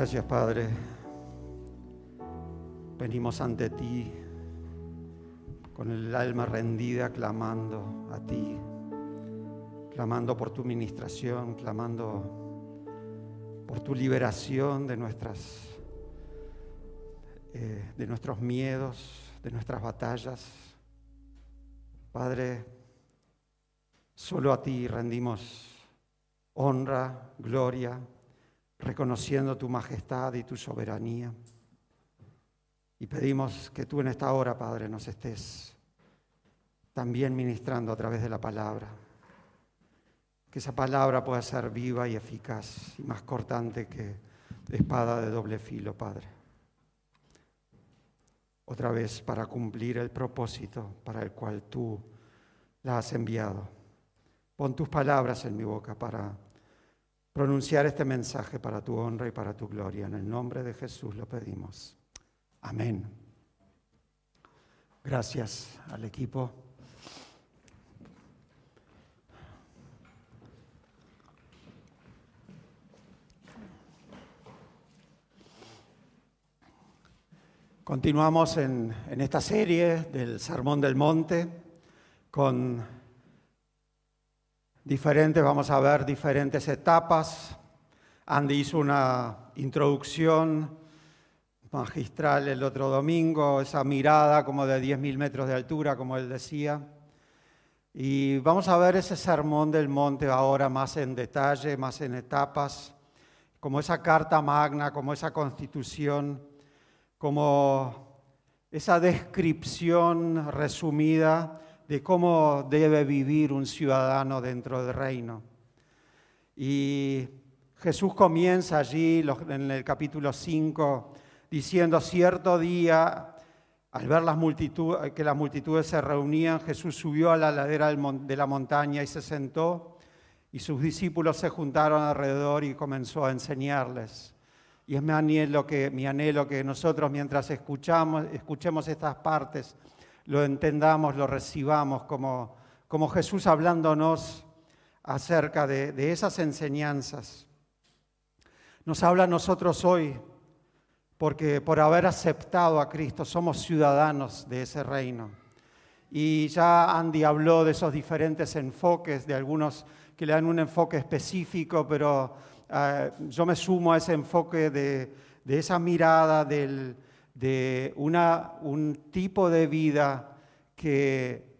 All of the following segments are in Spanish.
Gracias Padre. Venimos ante ti con el alma rendida, clamando a ti, clamando por tu ministración, clamando por tu liberación de nuestras eh, de nuestros miedos, de nuestras batallas. Padre, solo a ti rendimos honra, gloria, reconociendo tu majestad y tu soberanía. Y pedimos que tú en esta hora, Padre, nos estés también ministrando a través de la palabra. Que esa palabra pueda ser viva y eficaz y más cortante que espada de doble filo, Padre. Otra vez para cumplir el propósito para el cual tú la has enviado. Pon tus palabras en mi boca para pronunciar este mensaje para tu honra y para tu gloria. En el nombre de Jesús lo pedimos. Amén. Gracias al equipo. Continuamos en, en, esta serie del Sermón del Monte con diferentes, vamos a ver diferentes etapas. Andy hizo una introducción magistral el otro domingo, esa mirada como de 10.000 metros de altura, como él decía. Y vamos a ver ese sermón del monte ahora más en detalle, más en etapas, como esa carta magna, como esa constitución, como esa descripción resumida de cómo debe vivir un ciudadano dentro del reino. Y Jesús comienza allí en el capítulo 5 diciendo, cierto día, al ver las que las multitudes se reunían, Jesús subió a la ladera de la montaña y se sentó, y sus discípulos se juntaron alrededor y comenzó a enseñarles. Y es mi anhelo que, mi anhelo que nosotros mientras escuchamos, escuchemos estas partes, lo entendamos, lo recibamos como, como Jesús hablándonos acerca de, de esas enseñanzas. Nos habla a nosotros hoy porque por haber aceptado a Cristo somos ciudadanos de ese reino. Y ya Andy habló de esos diferentes enfoques, de algunos que le dan un enfoque específico, pero uh, yo me sumo a ese enfoque de, de esa mirada del, de un tipo de vida que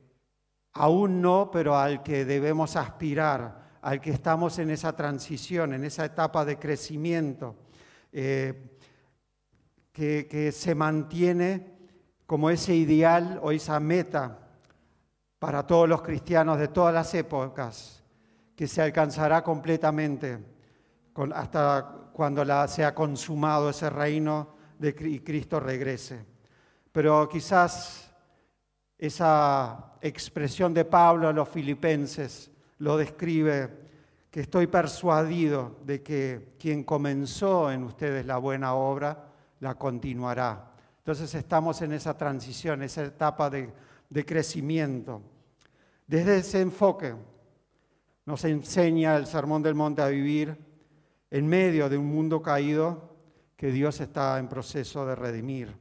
aún no, pero al que debemos aspirar, al que estamos en esa transición, en esa etapa de crecimiento. Eh, que, se mantiene como ese ideal o esa meta para todos los cristianos de todas las épocas, que se alcanzará completamente hasta cuando sea consumado ese reino y Cristo regrese. Pero quizás esa expresión de Pablo a los filipenses lo describe, que estoy persuadido de que quien comenzó en ustedes la buena obra, la continuará. Entonces estamos en esa transición, esa etapa de crecimiento. Desde ese enfoque nos enseña el Sermón del Monte a vivir en medio de un mundo caído que Dios está en proceso de redimir.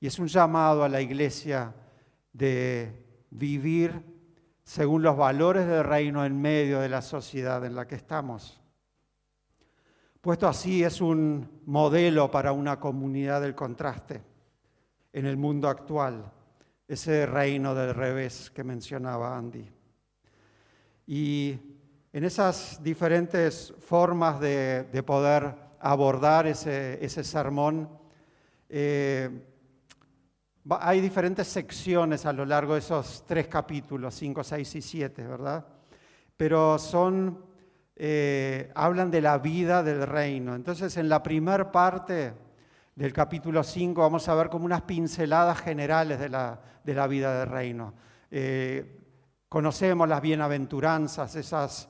Y es un llamado a la iglesia de vivir según los valores del reino en medio de la sociedad en la que estamos. Puesto así es un modelo para una comunidad del contraste en el mundo actual, ese reino del revés que mencionaba Andy. Y en esas diferentes formas de, poder abordar ese, sermón, eh, hay diferentes secciones a lo largo de esos tres capítulos, 5, 6 y 7, ¿verdad? Pero son eh, hablan de la vida del reino. Entonces, en la primera parte del capítulo 5 vamos a ver como unas pinceladas generales de la, de la vida del reino. Eh, conocemos las bienaventuranzas, esas,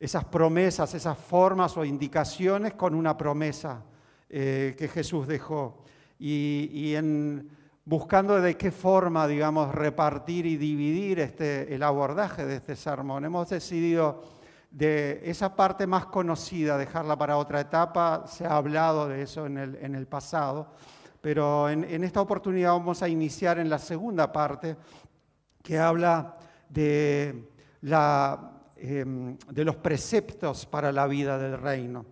esas promesas, esas formas o indicaciones con una promesa que Jesús dejó. Y, y en, buscando de qué forma, digamos, repartir y dividir este, el abordaje de este sermón, hemos decidido de esa parte más conocida, dejarla para otra etapa, se ha hablado de eso en el, en el pasado, pero en, esta oportunidad vamos a iniciar en la segunda parte que habla de, la, eh, de los preceptos para la vida del reino.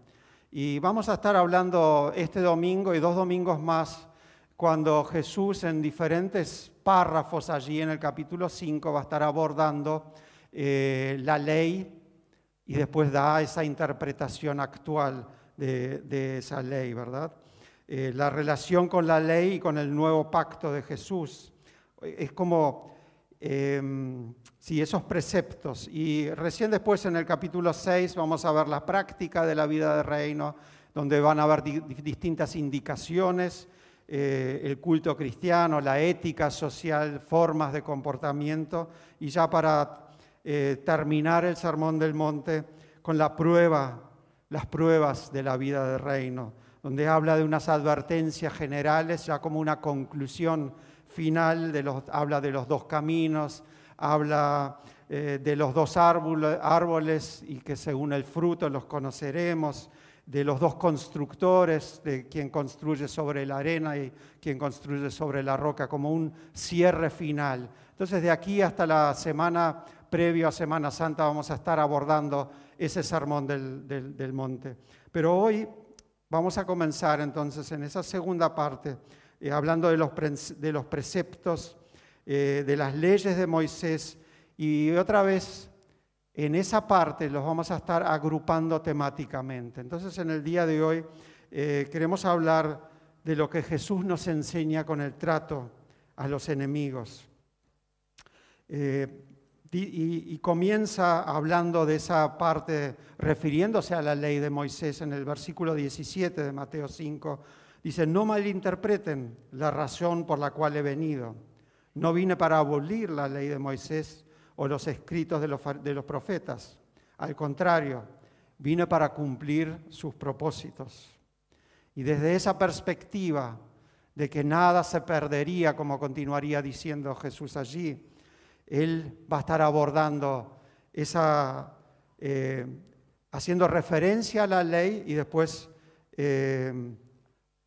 Y vamos a estar hablando este domingo y dos domingos más cuando Jesús en diferentes párrafos allí en el capítulo 5 va a estar abordando eh, la ley y después da esa interpretación actual de, esa ley, ¿verdad? Eh, la relación con la ley y con el nuevo pacto de Jesús. Es como, eh, sí, esos preceptos. Y recién después en el capítulo 6 vamos a ver la práctica de la vida de reino, donde van a haber distintas indicaciones, eh, el culto cristiano, la ética social, formas de comportamiento. Y ya para eh, terminar el Sermón del Monte con la prueba, las pruebas de la vida del reino, donde habla de unas advertencias generales, ya como una conclusión final, de los, habla de los dos caminos, habla eh, de los dos árboles, árboles y que según el fruto los conoceremos, de los dos constructores, de quien construye sobre la arena y quien construye sobre la roca, como un cierre final. Entonces, de aquí hasta la semana previo a Semana Santa vamos a estar abordando ese sermón del, monte. Pero hoy vamos a comenzar entonces en esa segunda parte, eh, hablando de los, de los preceptos, eh, de las leyes de Moisés, y otra vez en esa parte los vamos a estar agrupando temáticamente. Entonces en el día de hoy eh, queremos hablar de lo que Jesús nos enseña con el trato a los enemigos y, comienza hablando de esa parte, refiriéndose a la ley de Moisés en el versículo 17 de Mateo 5. Dice, no malinterpreten la razón por la cual he venido. No vine para abolir la ley de Moisés o los escritos de los, de los profetas. Al contrario, vine para cumplir sus propósitos. Y desde esa perspectiva de que nada se perdería, como continuaría diciendo Jesús allí, él va a estar abordando esa, eh, haciendo referencia a la ley y después eh,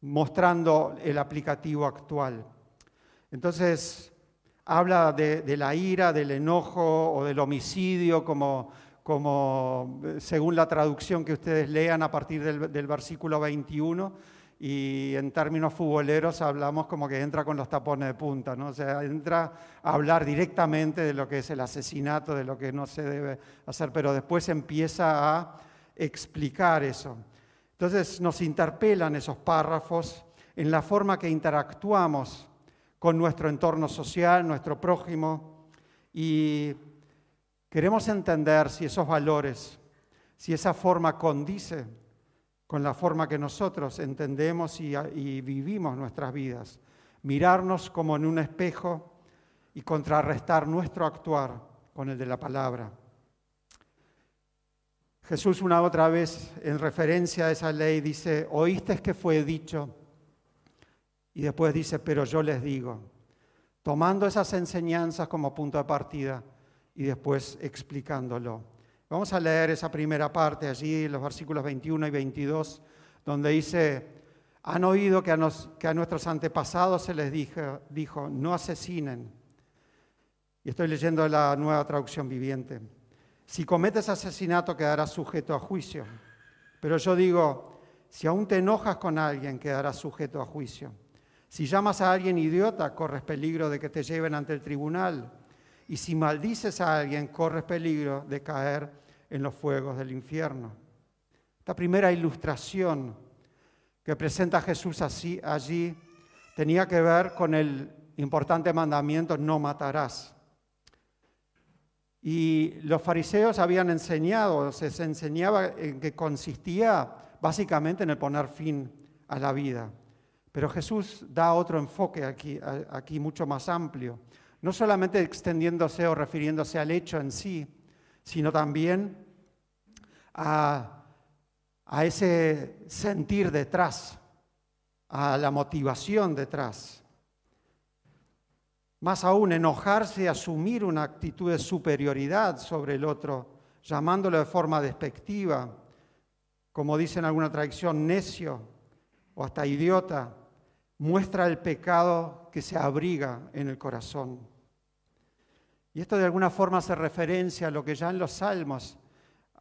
mostrando el aplicativo actual. Entonces, habla de, la ira, del enojo o del homicidio, como, como, según la traducción que ustedes lean a partir del, del versículo 21 y en términos futboleros hablamos como que entra con los tapones de punta, ¿no? O sea, entra a hablar directamente de lo que es el asesinato, de lo que no se debe hacer, pero después empieza a explicar eso. Entonces nos interpelan esos párrafos en la forma que interactuamos con nuestro entorno social, nuestro prójimo, y queremos entender si esos valores, si esa forma condice con la forma que nosotros entendemos y, vivimos nuestras vidas. Mirarnos como en un espejo y contrarrestar nuestro actuar con el de la palabra. Jesús una otra vez, en referencia a esa ley, dice, oíste que fue dicho, y después dice, pero yo les digo, tomando esas enseñanzas como punto de partida y después explicándolo. Vamos a leer esa primera parte allí, los versículos 21 y 22, donde dice, han oído que a, nuestros antepasados se les dijo, no asesinen. Y estoy leyendo la nueva traducción viviente. Si cometes asesinato quedarás sujeto a juicio. Pero yo digo, si aún te enojas con alguien, quedarás sujeto a juicio. Si llamas a alguien idiota, corres peligro de que te lleven ante el tribunal. Y si maldices a alguien, corres peligro de caer en los fuegos del infierno. Esta primera ilustración que presenta Jesús así, allí tenía que ver con el importante mandamiento no matarás. Y los fariseos habían enseñado, se enseñaba en que consistía básicamente en el poner fin a la vida. Pero Jesús da otro enfoque aquí, aquí mucho más amplio, no solamente extendiéndose o refiriéndose al hecho en sí, sino también a, ese sentir detrás, a la motivación detrás. Más aún, enojarse y asumir una actitud de superioridad sobre el otro llamándolo de forma despectiva, como dice en alguna tradición, necio o hasta idiota, muestra el pecado que se abriga en el corazón. Y esto de alguna forma hace referencia a lo que ya en los salmos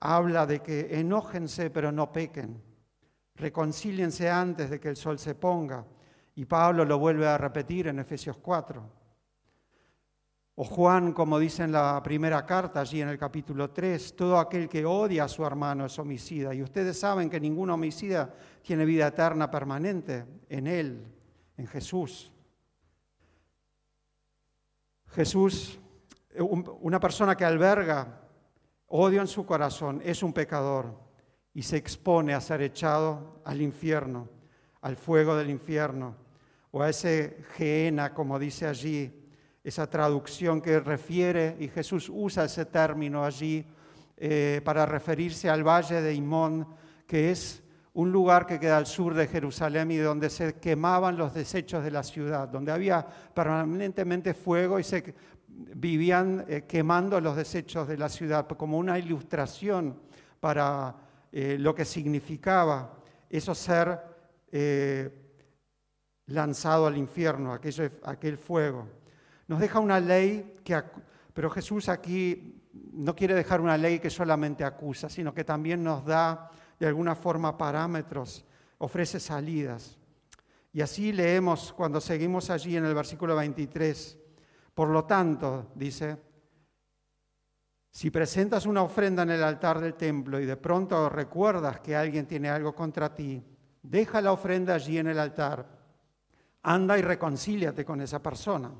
habla de que enójense pero no pequen, reconcíliense antes de que el sol se ponga. Y Pablo lo vuelve a repetir en Efesios 4. O Juan, como dice en la primera carta, allí en el capítulo 3, todo aquel que odia a su hermano es homicida. Y ustedes saben que ningún homicida tiene vida eterna permanente en Él, en Jesús. Jesús, una persona que alberga odio en su corazón, es un pecador y se expone a ser echado al infierno, al fuego del infierno, o a ese geena, como dice allí esa traducción que refiere, y Jesús usa ese término allí eh, para referirse al valle de Imón, que es un lugar que queda al sur de Jerusalén y donde se quemaban los desechos de la ciudad, donde había permanentemente fuego y se vivían eh, quemando los desechos de la ciudad, como una ilustración para eh, lo que significaba eso ser lanzado al infierno, aquel fuego. Nos deja una ley pero Jesús aquí no quiere dejar una ley que solamente acusa, sino que también nos da de alguna forma parámetros, ofrece salidas. Y así leemos cuando seguimos allí en el versículo 23. Por lo tanto, dice, si presentas una ofrenda en el altar del templo y de pronto recuerdas que alguien tiene algo contra ti, deja la ofrenda allí en el altar, anda y reconcíliate con esa persona.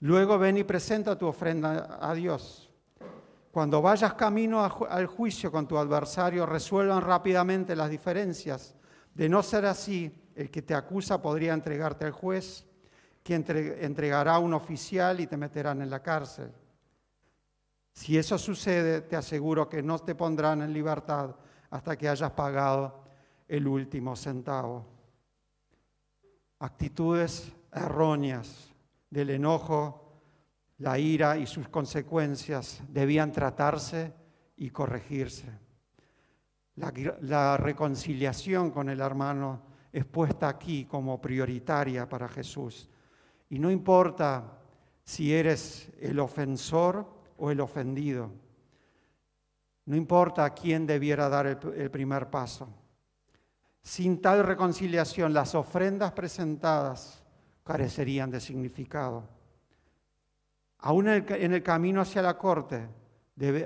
Luego ven y presenta tu ofrenda a Dios. Cuando vayas camino al juicio con tu adversario, resuelvan rápidamente las diferencias. De no ser así, el que te acusa podría entregarte al juez, que entregará a un oficial y te meterán en la cárcel. Si eso sucede, te aseguro que no te pondrán en libertad hasta que hayas pagado el último centavo. Actitudes erróneas del enojo, la ira y sus consecuencias debían tratarse y corregirse. La, reconciliación con el hermano es puesta aquí como prioritaria para Jesús. Y no importa si eres el ofensor o el ofendido. No importa a quién debiera dar el primer paso. Sin tal reconciliación, las ofrendas presentadas carecerían de significado. Aún en el, camino hacia la corte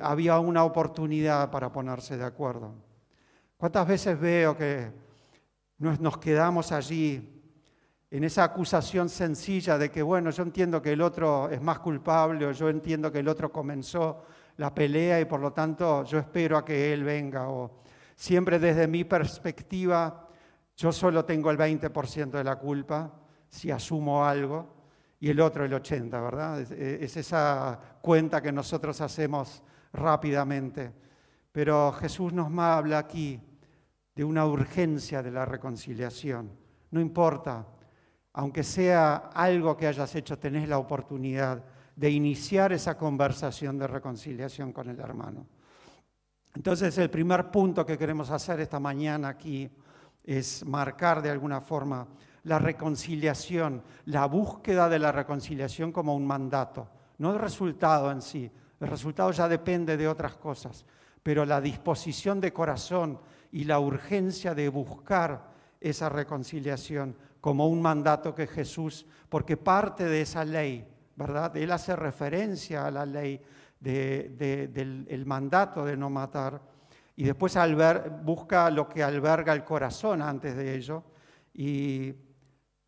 había una oportunidad para ponerse de acuerdo. ¿Cuántas veces veo que nos, quedamos allí en esa acusación sencilla de que, bueno, yo entiendo que el otro es más culpable o yo entiendo que el otro comenzó la pelea y por lo tanto yo espero a que él venga o siempre desde mi perspectiva yo solo tengo el 20% de la culpa si asumo algo y el otro el 80, ¿verdad? Es, esa cuenta que nosotros hacemos rápidamente. Pero Jesús nos habla aquí de una urgencia de la reconciliación. No importa, aunque sea algo que hayas hecho, tenés la oportunidad de iniciar esa conversación de reconciliación con el hermano. Entonces, el primer punto que queremos hacer esta mañana aquí es marcar de alguna forma la reconciliación, la búsqueda de la reconciliación como un mandato, no el resultado en sí. El resultado ya depende de otras cosas, pero la disposición de corazón y la urgencia de buscar esa reconciliación como un mandato que Jesús, porque parte de esa ley, ¿verdad? Él hace referencia a la ley del mandato de no matar y después busca lo que alberga el corazón antes de ello y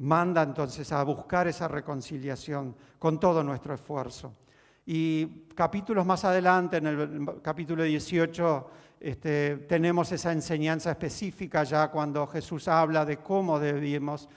manda entonces a buscar esa reconciliación con todo nuestro esfuerzo. Y capítulos más adelante, en el capítulo 18, este, tenemos esa enseñanza específica ya cuando Jesús habla de cómo debemos,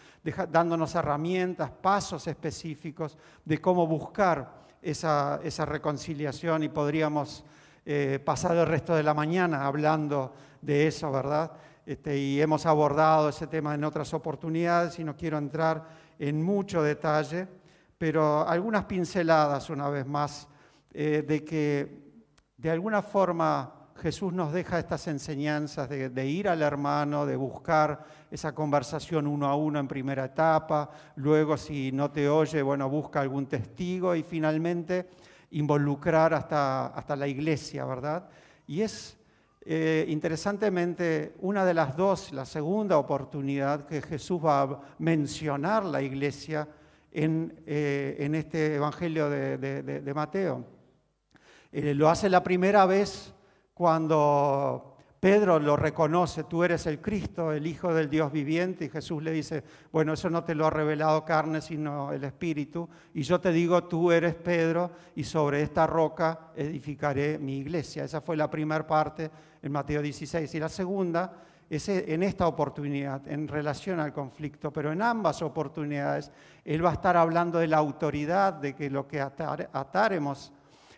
dándonos herramientas, pasos específicos de cómo buscar esa, reconciliación y podríamos eh, pasar el resto de la mañana hablando de eso, ¿verdad? Este, y hemos abordado ese tema en otras oportunidades y no quiero entrar en mucho detalle, pero algunas pinceladas una vez más eh, de que de alguna forma Jesús nos deja estas enseñanzas de, ir al hermano, de buscar esa conversación uno a uno en primera etapa, luego si no te oye, bueno, busca algún testigo y finalmente involucrar hasta, hasta la iglesia, ¿verdad? Y es eh, interesantemente una de las dos, la segunda oportunidad que Jesús va a mencionar la iglesia en, eh, este Evangelio de, Mateo. Eh, lo hace la primera vez cuando Pedro lo reconoce, tú eres el Cristo, el Hijo del Dios viviente, y Jesús le dice, bueno, eso no te lo ha revelado carne, sino el Espíritu, y yo te digo, tú eres Pedro, y sobre esta roca edificaré mi iglesia. Esa fue la primera parte en Mateo 16. Y la segunda es en esta oportunidad, en relación al conflicto, pero en ambas oportunidades, Él va a estar hablando de la autoridad, de que lo que ataremos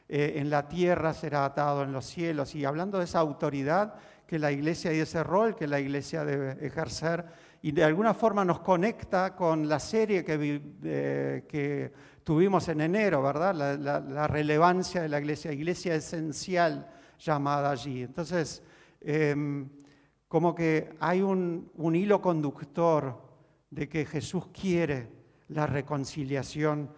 eh, en la tierra será atado en los cielos, y hablando de esa autoridad, que la iglesia y ese rol que la iglesia debe ejercer y de alguna forma nos conecta con la serie que, que tuvimos en enero, ¿verdad? La, relevancia de la iglesia, iglesia esencial llamada allí. Entonces, em, como que hay un hilo conductor de que Jesús quiere la reconciliación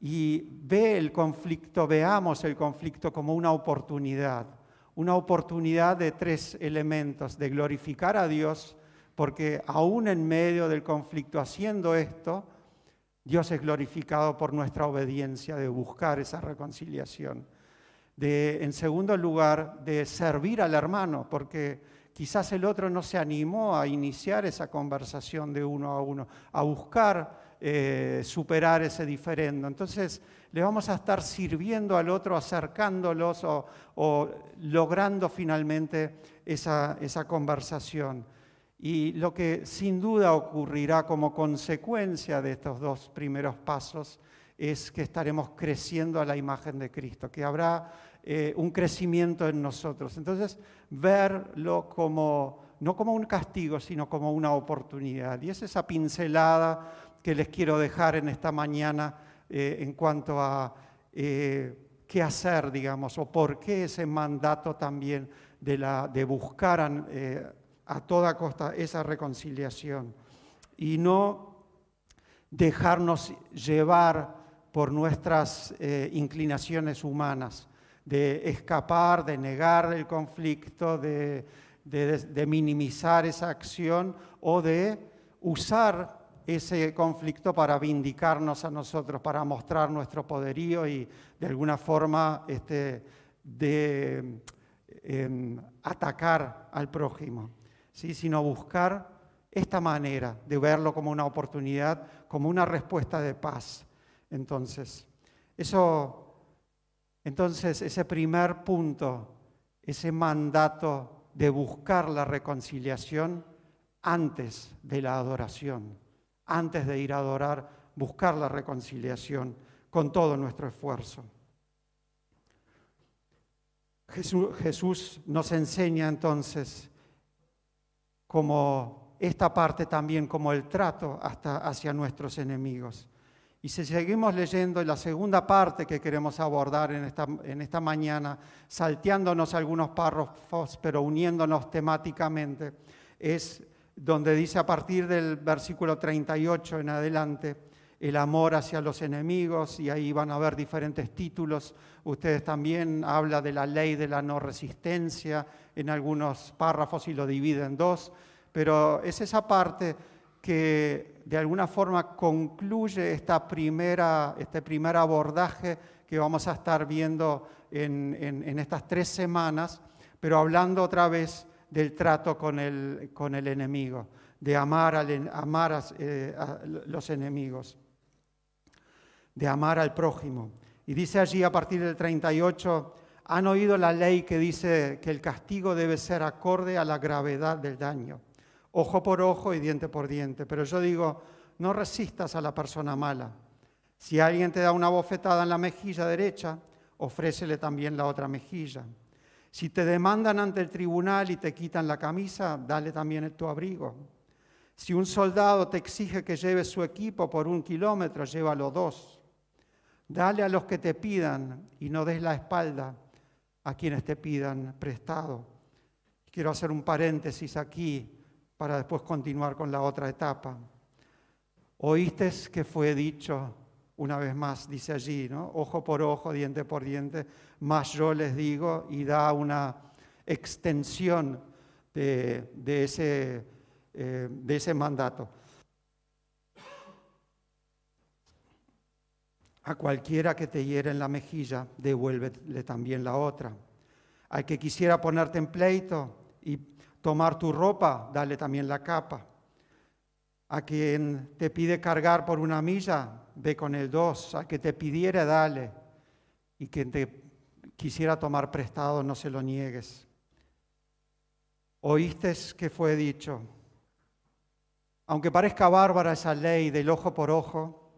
y ve el conflicto, veamos el conflicto como una oportunidad una oportunidad de tres elementos, de glorificar a Dios, porque aún en medio del conflicto haciendo esto, Dios es glorificado por nuestra obediencia de buscar esa reconciliación. De, en segundo lugar, de servir al hermano, porque quizás el otro no se animó a iniciar esa conversación de uno a uno, a buscar eh, superar ese diferendo. Entonces, le vamos a estar sirviendo al otro, acercándolos o, logrando finalmente esa, esa conversación. Y lo que sin duda ocurrirá como consecuencia de estos dos primeros pasos es que estaremos creciendo a la imagen de Cristo, que habrá eh, un crecimiento en nosotros. Entonces, verlo como, no como un castigo, sino como una oportunidad. Y es esa pincelada que les quiero dejar en esta mañana eh, en cuanto a eh, qué hacer, digamos, o por qué ese mandato también de, la, de buscar eh, a toda costa esa reconciliación. Y no dejarnos llevar por nuestras inclinaciones humanas, de escapar, de negar el conflicto, de, de minimizar esa acción o de usar ese conflicto para vindicarnos a nosotros, para mostrar nuestro poderío y de alguna forma este, de em, atacar al prójimo, ¿sí? sino buscar esta manera de verlo como una oportunidad, como una respuesta de paz. Entonces, eso, entonces ese primer punto, ese mandato de buscar la reconciliación antes de la adoración antes de ir a adorar, buscar la reconciliación con todo nuestro esfuerzo. Jesús, nos enseña entonces como esta parte también, como el trato hasta hacia nuestros enemigos. Y si seguimos leyendo la segunda parte que queremos abordar en esta, en esta mañana, salteándonos algunos párrafos, pero uniéndonos temáticamente, es donde dice a partir del versículo 38 en adelante, el amor hacia los enemigos, y ahí van a ver diferentes títulos. Ustedes también habla de la ley de la no resistencia en algunos párrafos y lo divide en dos, pero es esa parte que de alguna forma concluye esta primera, este primer abordaje que vamos a estar viendo en, en estas tres semanas, pero hablando otra vez del trato con el, con el enemigo, de amar, amar eh, a, los enemigos, de amar al prójimo. Y dice allí a partir del 38, han oído la ley que dice que el castigo debe ser acorde a la gravedad del daño, ojo por ojo y diente por diente. Pero yo digo, no resistas a la persona mala. Si alguien te da una bofetada en la mejilla derecha, ofrécele también la otra mejilla. Si te demandan ante el tribunal y te quitan la camisa, dale también tu abrigo. Si un soldado te exige que lleves su equipo por un kilómetro, llévalo dos. Dale a los que te pidan y no des la espalda. a quienes te pidan prestado. Quiero hacer un paréntesis aquí para después continuar con la otra etapa. Oíste que fue dicho, una vez más, dice allí, ¿no? ojo por ojo, diente por diente, más yo les digo, y da una extensión de, ese, eh, de ese mandato. A cualquiera que te hiere en la mejilla, devuélvele también la otra. Al que quisiera ponerte en pleito y tomar tu ropa, dale también la capa. A quien te pide cargar por una milla, ve con el dos. A que te pidiera, dale. Y quien te quisiera tomar prestado, no se lo niegues. Oíste que fue dicho. Aunque parezca bárbara esa ley del ojo por ojo,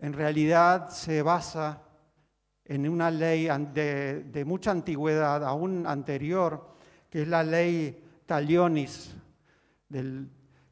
en realidad se basa en una ley de, mucha antigüedad, aún anterior, que es la ley Talionis,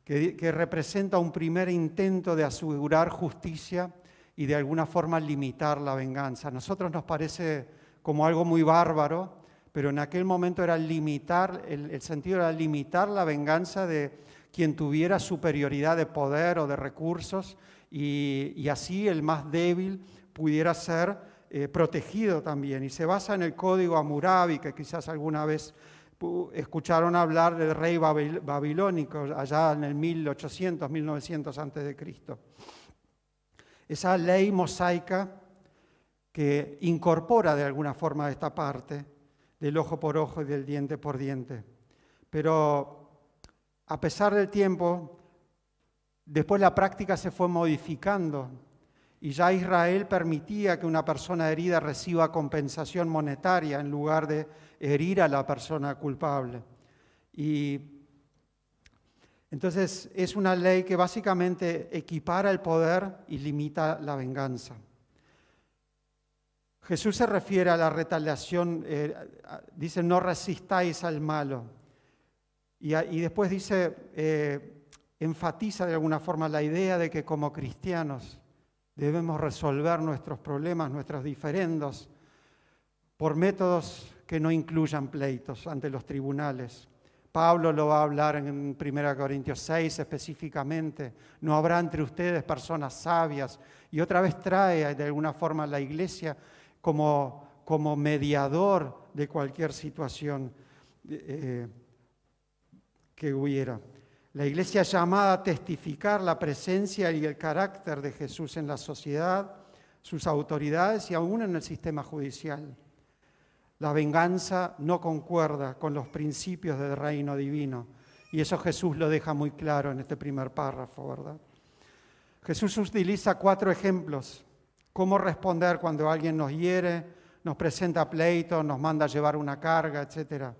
que, que representa un primer intento de asegurar justicia y de alguna forma limitar la venganza. A nosotros nos parece como algo muy bárbaro, pero en aquel momento era limitar, el, sentido era limitar la venganza de quien tuviera superioridad de poder o de recursos y, así el más débil pudiera ser eh, protegido también. Y se basa en el código Amurabi, que quizás alguna vez escucharon hablar del rey babilónico allá en el 1800, 1900 antes de Cristo. Esa ley mosaica que incorpora de alguna forma esta parte del ojo por ojo y del diente por diente. Pero a pesar del tiempo, Después la práctica se fue modificando y ya Israel permitía que una persona herida reciba compensación monetaria en lugar de herir a la persona culpable. Y entonces es una ley que básicamente equipara el poder y limita la venganza. Jesús se refiere a la retaliación, eh, dice no resistáis al malo. Y, después dice, eh, enfatiza de alguna forma la idea de que como cristianos debemos resolver nuestros problemas, nuestros diferendos, por métodos que no incluyan pleitos ante los tribunales. Pablo lo va a hablar en 1 Corintios 6 específicamente. No habrá entre ustedes personas sabias. Y otra vez trae de alguna forma la iglesia como, como mediador de cualquier situación eh, que hubiera. La iglesia llamada a testificar la presencia y el carácter de Jesús en la sociedad, sus autoridades y aún en el sistema judicial. La venganza no concuerda con los principios del reino divino. Y eso Jesús lo deja muy claro en este primer párrafo, ¿verdad? Jesús utiliza cuatro ejemplos. Cómo responder cuando alguien nos hiere, nos presenta pleito, nos manda a llevar una carga, etc.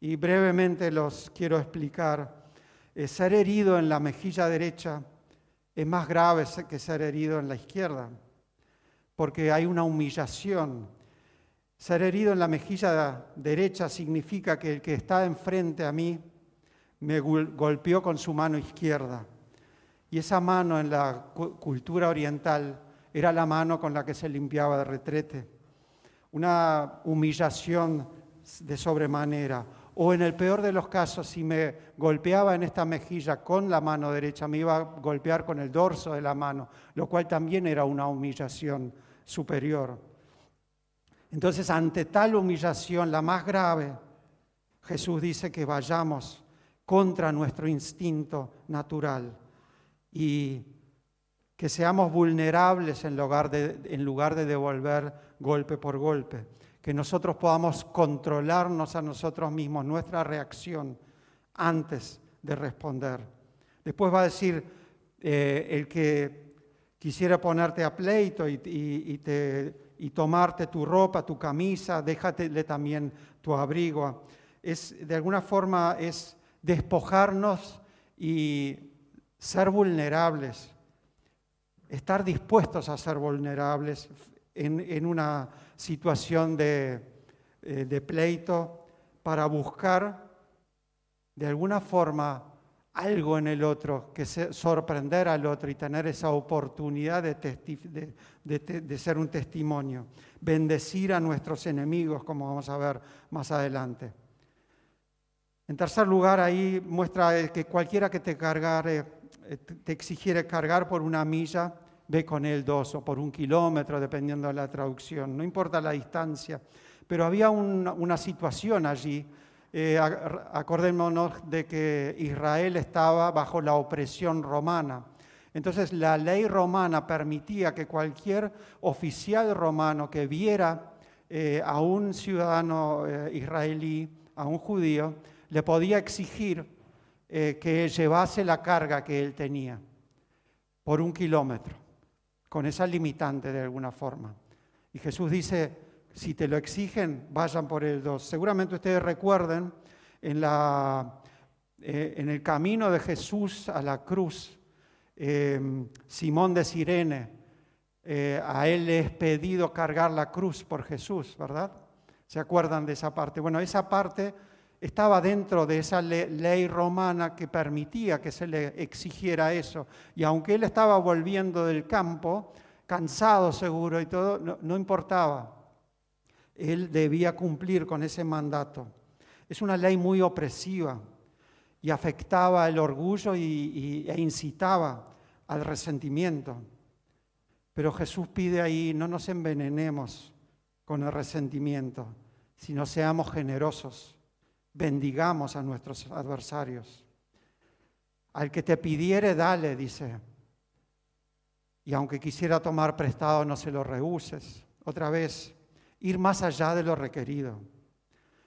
Y brevemente los quiero explicar eh, ser herido en la mejilla derecha es más grave que ser herido en la izquierda, porque hay una humillación. Ser herido en la mejilla derecha significa que el que está enfrente a mí me golpeó con su mano izquierda. Y esa mano en la cultura oriental era la mano con la que se limpiaba de retrete. Una humillación de sobremanera, o en el peor de los casos, si me golpeaba en esta mejilla con la mano derecha, me iba a golpear con el dorso de la mano, lo cual también era una humillación superior. Entonces, ante tal humillación, la más grave, Jesús dice que vayamos contra nuestro instinto natural y que seamos vulnerables en lugar de, en lugar de devolver golpe por golpe que nosotros podamos controlarnos a nosotros mismos, nuestra reacción antes de responder. Después va a decir, eh, el que quisiera ponerte a pleito y, y, tomarte tu ropa, tu camisa, déjatele también tu abrigo. Es, de alguna forma es despojarnos y ser vulnerables, estar dispuestos a ser vulnerables en, una situación de, eh, de pleito para buscar de alguna forma algo en el otro, que sorprender al otro y tener esa oportunidad de, de, ser un testimonio. Bendecir a nuestros enemigos, como vamos a ver más adelante. En tercer lugar, ahí muestra que cualquiera que te cargare, te exigiere cargar por una milla, ve con él dos o por un kilómetro, dependiendo de la traducción. No importa la distancia. Pero había una situación allí eh, acordémonos de que Israel estaba bajo la opresión romana. Entonces la ley romana permitía que cualquier oficial romano que viera eh, a un ciudadano eh, israelí, a un judío, le podía exigir que llevase la carga que él tenía por un kilómetro, con esa limitante de alguna forma. Y Jesús dice, si te lo exigen, vayan por el dos. Seguramente ustedes recuerden en, la, eh, en el camino de Jesús a la cruz, em, Simón de Sirene, eh, a él le es pedido cargar la cruz por Jesús, ¿verdad? ¿Se acuerdan de esa parte? Bueno, esa parte estaba dentro de esa ley romana que permitía que se le exigiera eso. Y aunque él estaba volviendo del campo, cansado seguro y todo, no importaba él debía cumplir con ese mandato. Es una ley muy opresiva y afectaba el orgullo y, e incitaba al resentimiento. Pero Jesús pide ahí, no nos envenenemos con el resentimiento, sino seamos generosos, bendigamos a nuestros adversarios. Al que te pidiere, dale, dice. Y aunque quisiera tomar prestado, no se lo rehuses. Otra vez, ir más allá de lo requerido.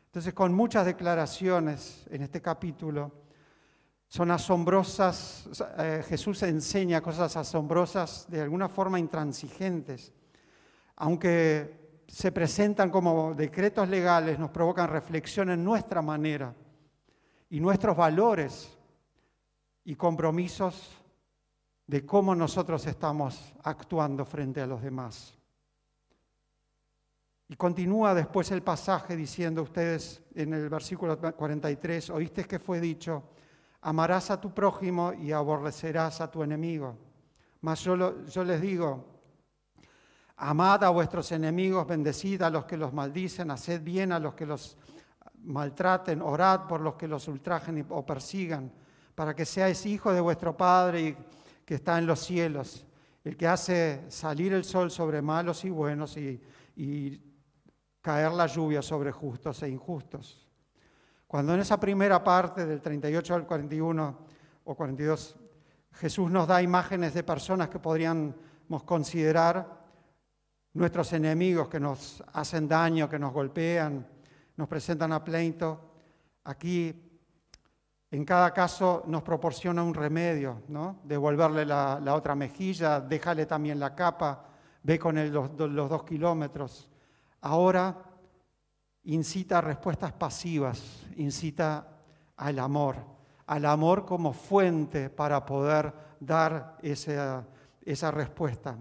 Entonces, con muchas declaraciones en este capítulo, son asombrosas, eh, Jesús enseña cosas asombrosas, de alguna forma intransigentes, aunque se presentan como decretos legales, nos provocan reflexión en nuestra manera y nuestros valores y compromisos de cómo nosotros estamos actuando frente a los demás. Y continúa después el pasaje diciendo ustedes en el versículo 43, oíste que fue dicho, amarás a tu prójimo y aborrecerás a tu enemigo. Mas yo, yo les digo, amad a vuestros enemigos, bendecid a los que los maldicen, haced bien a los que los maltraten, orad por los que los ultrajen o persigan, para que seáis hijos de vuestro Padre que está en los cielos, el que hace salir el sol sobre malos y buenos y, y caer la lluvia sobre justos e injustos. Cuando en esa primera parte del 38 al 41 o 42 Jesús nos da imágenes de personas que podríamos considerar nuestros enemigos que nos hacen daño, que nos golpean, nos presentan a pleito. Aquí, en cada caso, nos proporciona un remedio, ¿no? Devolverle la, otra mejilla, déjale también la capa, ve con él los dos kilómetros. Ahora incita a respuestas pasivas, incita al amor, al amor como fuente para poder dar esa respuesta.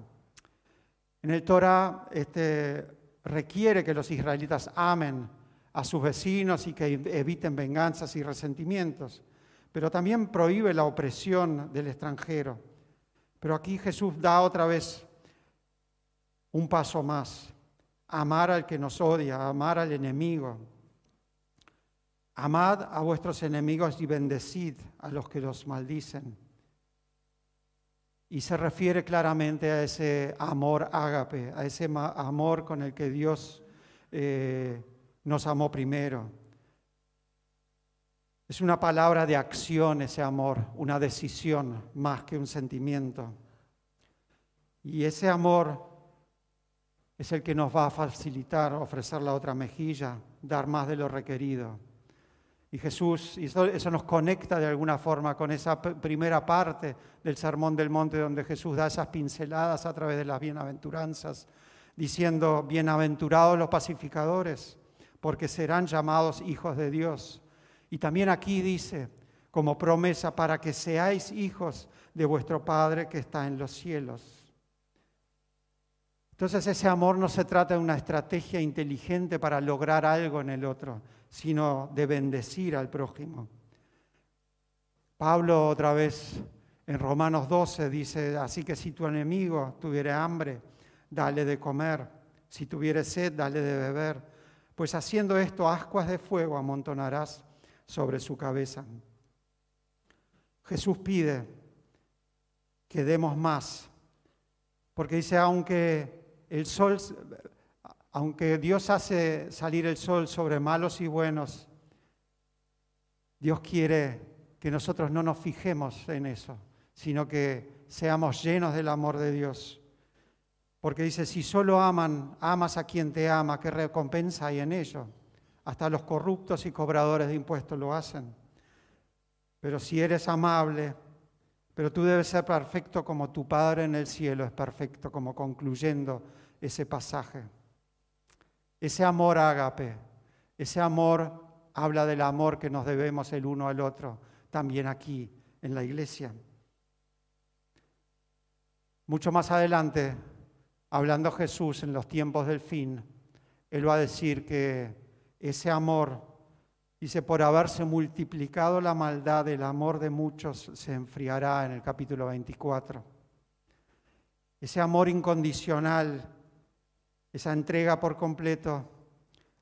En el Torah este, requiere que los israelitas amen a sus vecinos y que eviten venganzas y resentimientos, pero también prohíbe la opresión del extranjero. Pero aquí Jesús da otra vez un paso más amar al que nos odia, amar al enemigo. Amad a vuestros enemigos y bendecid a los que los maldicen. Y se refiere claramente a ese amor ágape, a ese amor con el que Dios eh, nos amó primero. Es una palabra de acción ese amor, una decisión más que un sentimiento. Y ese amor es el que nos va a facilitar ofrecer la otra mejilla, dar más de lo requerido. Y Jesús, y eso, nos conecta de alguna forma con esa primera parte del Sermón del Monte donde Jesús da esas pinceladas a través de las bienaventuranzas, diciendo, bienaventurados los pacificadores, porque serán llamados hijos de Dios. Y también aquí dice, como promesa, para que seáis hijos de vuestro Padre que está en los cielos. Entonces ese amor no se trata de una estrategia inteligente para lograr algo en el otro, sino de bendecir al prójimo. Pablo otra vez en Romanos 12 dice, así que si tu enemigo tuviera hambre, dale de comer, si tuviere sed, dale de beber, pues haciendo esto ascuas de fuego amontonarás sobre su cabeza. Jesús pide que demos más, porque dice, aunque el sol, aunque Dios hace salir el sol sobre malos y buenos, Dios quiere que nosotros no nos fijemos en eso, sino que seamos llenos del amor de Dios. Porque dice, si solo aman, amas a quien te ama, ¿qué recompensa hay en ello? Hasta los corruptos y cobradores de impuestos lo hacen. Pero si eres amable, pero tú debes ser perfecto como tu Padre en el cielo es perfecto, como concluyendo ese pasaje. Ese amor ágape, ese amor habla del amor que nos debemos el uno al otro, también aquí en la iglesia. Mucho más adelante, hablando Jesús en los tiempos del fin, Él va a decir que ese amor Dice, por haberse multiplicado la maldad, el amor de muchos se enfriará en el capítulo 24. Ese amor incondicional, esa entrega por completo,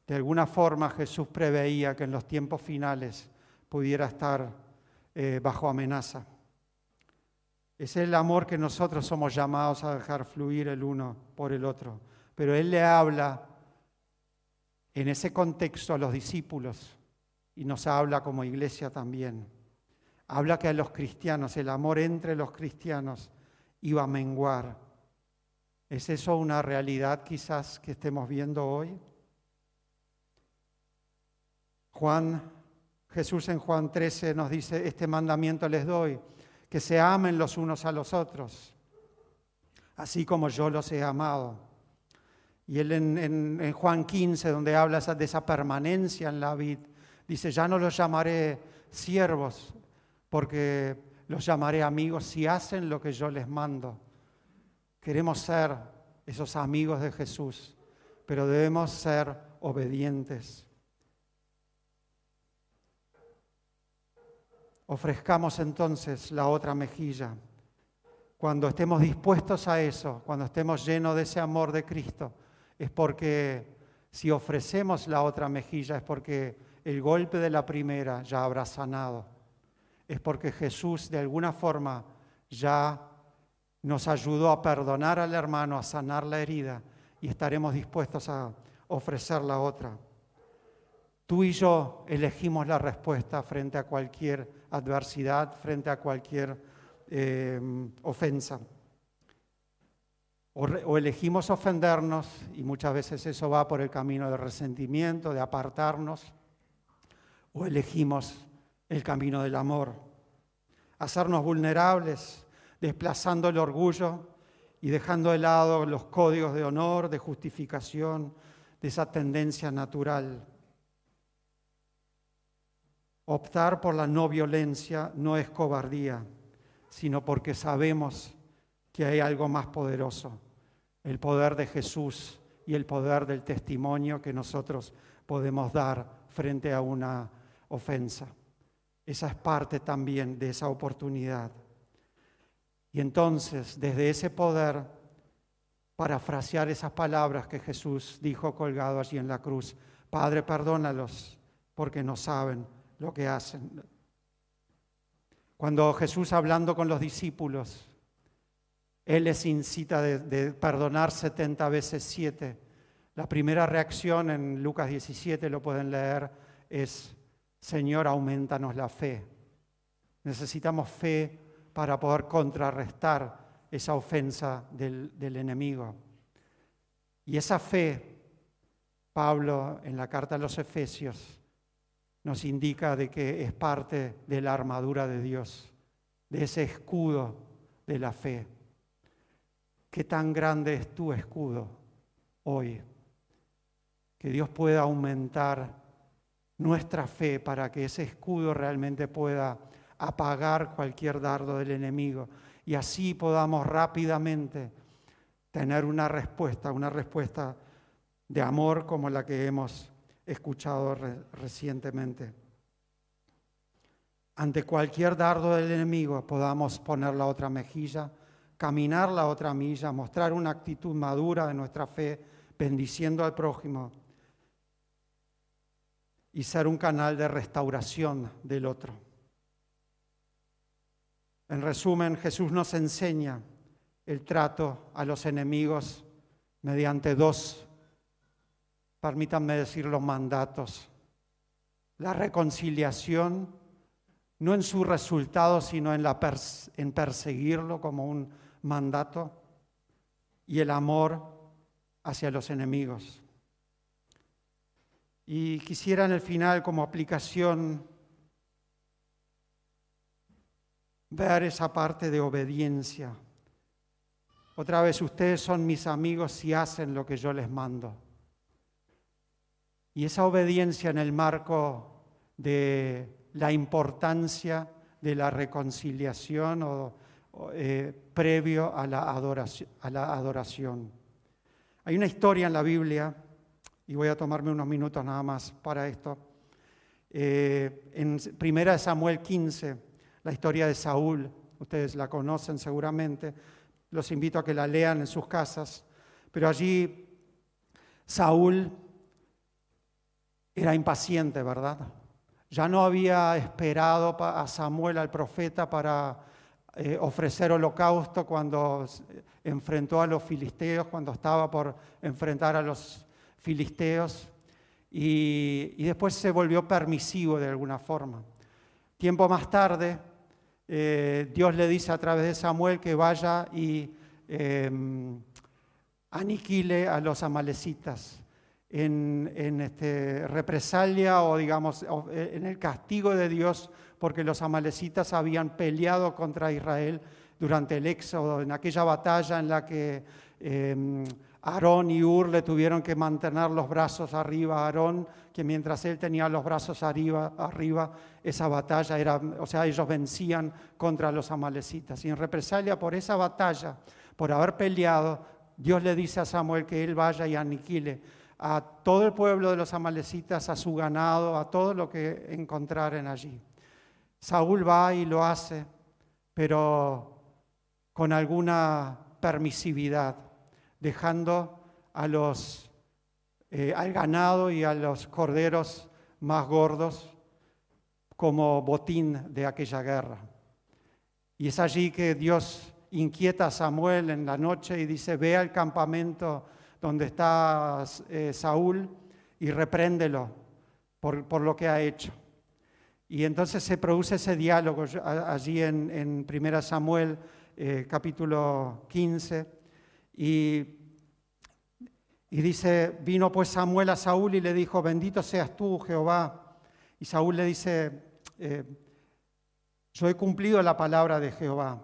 de alguna forma Jesús preveía que en los tiempos finales pudiera estar eh, bajo amenaza. Es el amor que nosotros somos llamados a dejar fluir el uno por el otro. Pero Él le habla en ese contexto a los discípulos y nos habla como iglesia también. Habla que a los cristianos, el amor entre los cristianos iba a menguar. ¿Es eso una realidad quizás que estemos viendo hoy? Juan, Jesús en Juan 13 nos dice, este mandamiento les doy, que se amen los unos a los otros, así como yo los he amado. Y él en, en Juan 15, donde habla de esa permanencia en la vida, Dice, ya no los llamaré siervos, porque los llamaré amigos si hacen lo que yo les mando. Queremos ser esos amigos de Jesús, pero debemos ser obedientes. Ofrezcamos entonces la otra mejilla. Cuando estemos dispuestos a eso, cuando estemos llenos de ese amor de Cristo, es porque si ofrecemos la otra mejilla, es porque el golpe de la primera ya habrá sanado. Es porque Jesús de alguna forma ya nos ayudó a perdonar al hermano, a sanar la herida y estaremos dispuestos a ofrecer la otra. Tú y yo elegimos la respuesta frente a cualquier adversidad, frente a cualquier eh, ofensa. o, elegimos ofendernos y muchas veces eso va por el camino de resentimiento, de apartarnos o elegimos el camino del amor. Hacernos vulnerables, desplazando el orgullo y dejando de lado los códigos de honor, de justificación, de esa tendencia natural. Optar por la no violencia no es cobardía, sino porque sabemos que hay algo más poderoso, el poder de Jesús y el poder del testimonio que nosotros podemos dar frente a una ofensa. Esa es parte también de esa oportunidad. Y entonces, desde ese poder, parafrasear esas palabras que Jesús dijo colgado allí en la cruz, Padre, perdónalos porque no saben lo que hacen. Cuando Jesús hablando con los discípulos, Él les incita de, perdonar 70 veces 7. La primera reacción en Lucas 17, lo pueden leer, es Señor, aumentanos la fe. Necesitamos fe para poder contrarrestar esa ofensa del, enemigo. Y esa fe, Pablo en la carta a los Efesios, nos indica de que es parte de la armadura de Dios, de ese escudo de la fe. ¿Qué tan grande es tu escudo hoy? Que Dios pueda aumentar nuestra fe para que ese escudo realmente pueda apagar cualquier dardo del enemigo y así podamos rápidamente tener una respuesta, una respuesta de amor como la que hemos escuchado recientemente. ante cualquier dardo del enemigo podamos poner la otra mejilla, caminar la otra milla, mostrar una actitud madura de nuestra fe, bendiciendo al prójimo y ser un canal de restauración del otro. En resumen, Jesús nos enseña el trato a los enemigos mediante dos, permítanme decir los mandatos. La reconciliación, no en su resultado, sino en, en perseguirlo como un mandato, y el amor hacia los enemigos. Y quisiera en el final, como aplicación, ver esa parte de obediencia. Otra vez, ustedes son mis amigos si hacen lo que yo les mando. Y esa obediencia en el marco de la importancia de la reconciliación o, eh, previo a la, adoración. Hay una historia en la Biblia y voy a tomarme unos minutos nada más para esto. Eh, en Primera de Samuel 15, la historia de Saúl, ustedes la conocen seguramente, los invito a que la lean en sus casas, pero allí Saúl era impaciente, ¿verdad? Ya no había esperado a Samuel, al profeta, para eh, ofrecer holocausto cuando enfrentó a los filisteos, cuando estaba por enfrentar a los filisteos y, después se volvió permisivo de alguna forma. Tiempo más tarde, eh, Dios le dice a través de Samuel que vaya y em, aniquile a los amalecitas en, este, represalia o digamos eh, en el castigo de Dios porque los amalecitas habían peleado contra Israel durante el éxodo, en aquella batalla en la que em, Aarón y Ur le tuvieron que mantener los brazos arriba a Aarón, que mientras él tenía los brazos arriba, arriba, esa batalla era, o sea, ellos vencían contra los amalecitas. Y en represalia por esa batalla, por haber peleado, Dios le dice a Samuel que él vaya y aniquile a todo el pueblo de los amalecitas, a su ganado, a todo lo que encontraren allí. Saúl va y lo hace, pero con alguna permisividad dejando a los, eh, al ganado y a los corderos más gordos como botín de aquella guerra. Y es allí que Dios inquieta a Samuel en la noche y dice, ve al campamento donde está eh, Saúl y repréndelo por, por, lo que ha hecho. Y entonces se produce ese diálogo allí en, en 1 Samuel eh, capítulo 15 y, dice, vino pues Samuel a Saúl y le dijo, bendito seas tú, Jehová. Y Saúl le dice, eh, yo he cumplido la palabra de Jehová.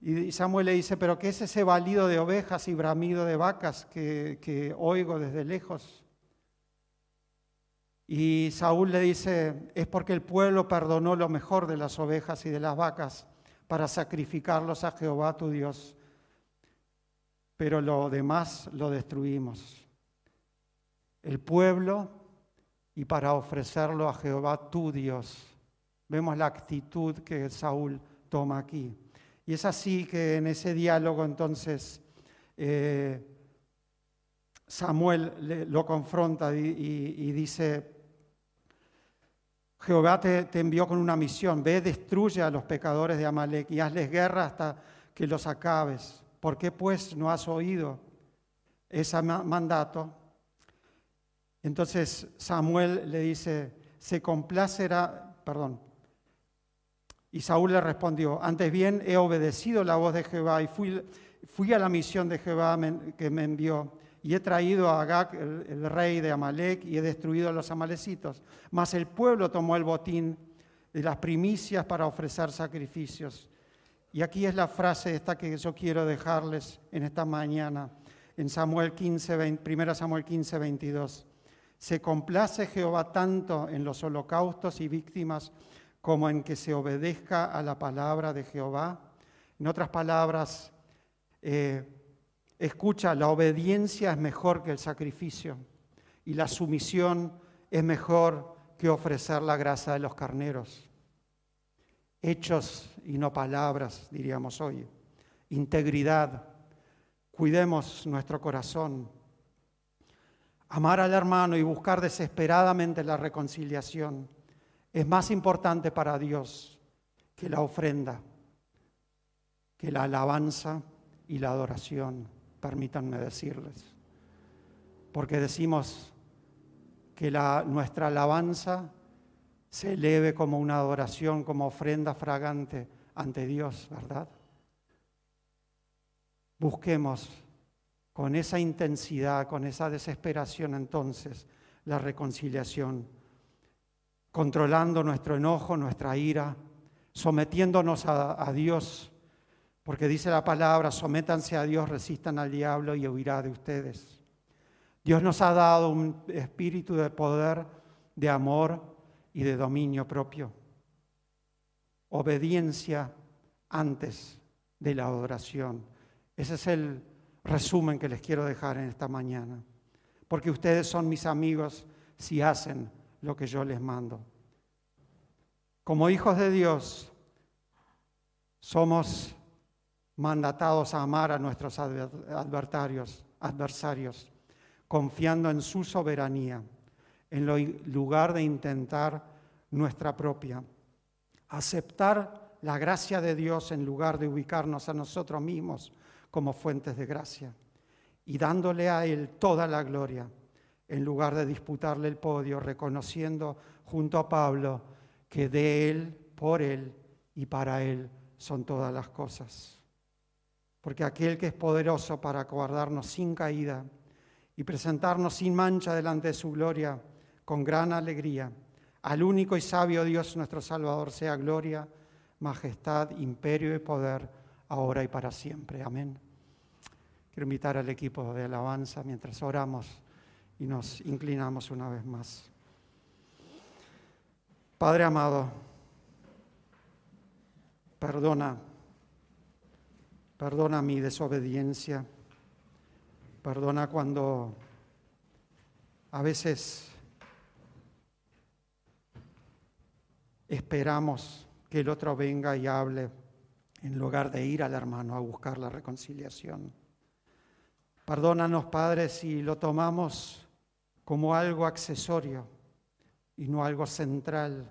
Y Samuel le dice, pero ¿qué es ese balido de ovejas y bramido de vacas que, que oigo desde lejos? Y Saúl le dice, es porque el pueblo perdonó lo mejor de las ovejas y de las vacas para sacrificarlos a Jehová tu Dios pero lo demás lo destruimos. El pueblo y para ofrecerlo a Jehová tu Dios. Vemos la actitud que Saúl toma aquí. Y es así que en ese diálogo entonces eh, Samuel lo confronta y, dice, Jehová te, te, envió con una misión, ve, destruye a los pecadores de Amalek y hazles guerra hasta que los acabes. ¿Por qué pues no has oído ese mandato? Entonces Samuel le dice, se complacerá, perdón. Y Saúl le respondió, antes bien he obedecido la voz de Jehová y fui, a la misión de Jehová que me envió y he traído a Agag, el, el, rey de Amalek, y he destruido a los amalecitos. Mas el pueblo tomó el botín de las primicias para ofrecer sacrificios. Y aquí es la frase esta que yo quiero dejarles en esta mañana, en Samuel 15, 1 Samuel 15, 22. Se complace Jehová tanto en los holocaustos y víctimas como en que se obedezca a la palabra de Jehová. En otras palabras, eh, escucha, la obediencia es mejor que el sacrificio y la sumisión es mejor que ofrecer la grasa de los carneros. Hechos y no palabras, diríamos hoy. Integridad. Cuidemos nuestro corazón. Amar al hermano y buscar desesperadamente la reconciliación es más importante para Dios que la ofrenda, que la alabanza y la adoración, permítanme decirles. Porque decimos que la, nuestra alabanza se eleve como una adoración, como ofrenda fragante ante Dios, ¿verdad? Busquemos con esa intensidad, con esa desesperación entonces la reconciliación, controlando nuestro enojo, nuestra ira, sometiéndonos a, Dios, porque dice la palabra, sométanse a Dios, resistan al diablo y huirá de ustedes. Dios nos ha dado un espíritu de poder, de amor, y de dominio propio. Obediencia antes de la adoración. Ese es el resumen que les quiero dejar en esta mañana. Porque ustedes son mis amigos si hacen lo que yo les mando. Como hijos de Dios, somos mandatados a amar a nuestros adversarios, confiando en su soberanía en lugar de intentar nuestra propia. Aceptar la gracia de Dios en lugar de ubicarnos a nosotros mismos como fuentes de gracia. Y dándole a Él toda la gloria, en lugar de disputarle el podio, reconociendo junto a Pablo que de Él, por Él y para Él son todas las cosas. Porque aquel que es poderoso para guardarnos sin caída y presentarnos sin mancha delante de su gloria, con gran alegría. Al único y sabio Dios nuestro Salvador sea gloria, majestad, imperio y poder, ahora y para siempre. Amén. Quiero invitar al equipo de alabanza mientras oramos y nos inclinamos una vez más. Padre amado, perdona, perdona mi desobediencia, perdona cuando a veces esperamos que el otro venga y hable en lugar de ir al hermano a buscar la reconciliación. Perdónanos, Padre, si lo tomamos como algo accesorio y no algo central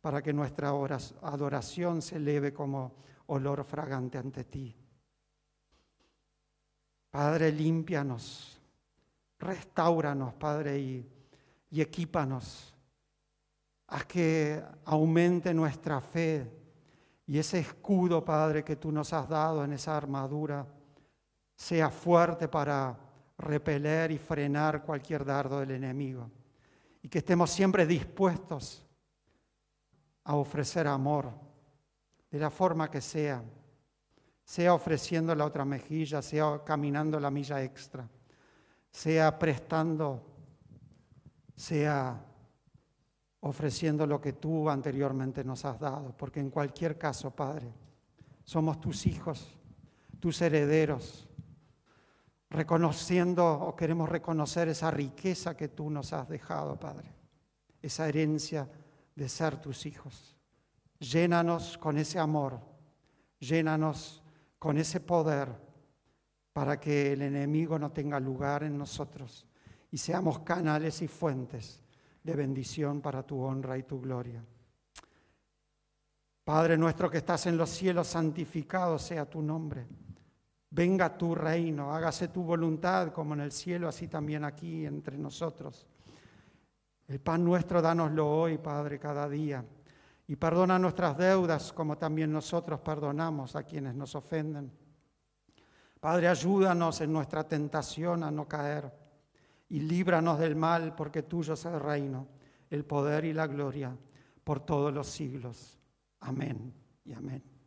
para que nuestra adoración se eleve como olor fragante ante ti. Padre, límpianos, restauranos, Padre, y, y equípanos Haz que aumente nuestra fe y ese escudo, Padre, que tú nos has dado en esa armadura, sea fuerte para repeler y frenar cualquier dardo del enemigo. Y que estemos siempre dispuestos a ofrecer amor, de la forma que sea, sea ofreciendo la otra mejilla, sea caminando la milla extra, sea prestando, sea ofreciendo lo que tú anteriormente nos has dado, porque en cualquier caso, Padre, somos tus hijos, tus herederos, reconociendo o queremos reconocer esa riqueza que tú nos has dejado, Padre, esa herencia de ser tus hijos. Llénanos con ese amor, llénanos con ese poder para que el enemigo no tenga lugar en nosotros y seamos canales y fuentes de bendición para tu honra y tu gloria. Padre nuestro que estás en los cielos, santificado sea tu nombre. Venga tu reino, hágase tu voluntad como en el cielo, así también aquí entre nosotros. El pan nuestro, dánoslo hoy, Padre, cada día. Y perdona nuestras deudas como también nosotros perdonamos a quienes nos ofenden. Padre, ayúdanos en nuestra tentación a no caer y líbranos del mal, porque tuyo es el reino, el poder y la gloria por todos los siglos. Amén y amén.